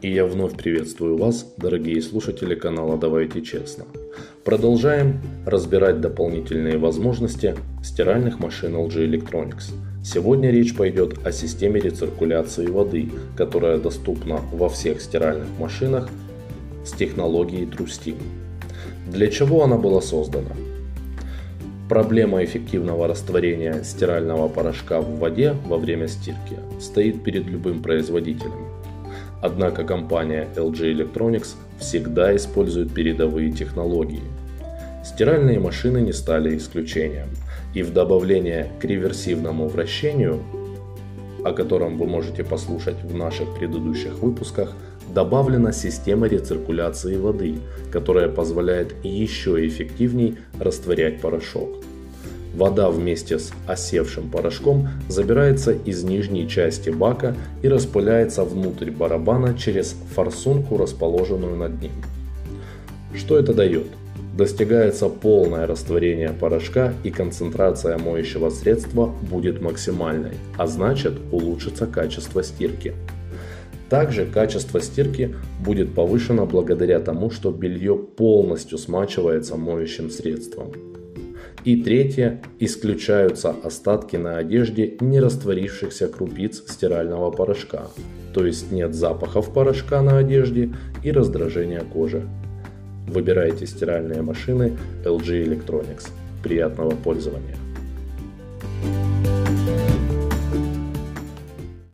И я вновь приветствую вас, дорогие слушатели канала «Давайте честно». Продолжаем разбирать дополнительные возможности стиральных машин LG Electronics. Сегодня речь пойдет о системе рециркуляции воды, которая доступна во всех стиральных машинах с технологией TrueSteam. Для чего она была создана? Проблема эффективного растворения стирального порошка в воде во время стирки стоит перед любым производителем. Однако компания LG Electronics всегда использует передовые технологии. Стиральные машины не стали исключением, и в добавление к реверсивному вращению, о котором вы можете послушать в наших предыдущих выпусках, добавлена система рециркуляции воды, которая позволяет еще эффективней растворять порошок. Вода вместе с осевшим порошком забирается из нижней части бака и распыляется внутрь барабана через форсунку, расположенную над ним. Что это дает? Достигается полное растворение порошка и концентрация моющего средства будет максимальной, а значит улучшится качество стирки. Также качество стирки будет повышено благодаря тому, что белье полностью смачивается моющим средством. И третье, исключаются остатки на одежде не растворившихся крупиц стирального порошка, то есть нет запахов порошка на одежде и раздражения кожи. Выбирайте стиральные машины LG Electronics. Приятного пользования!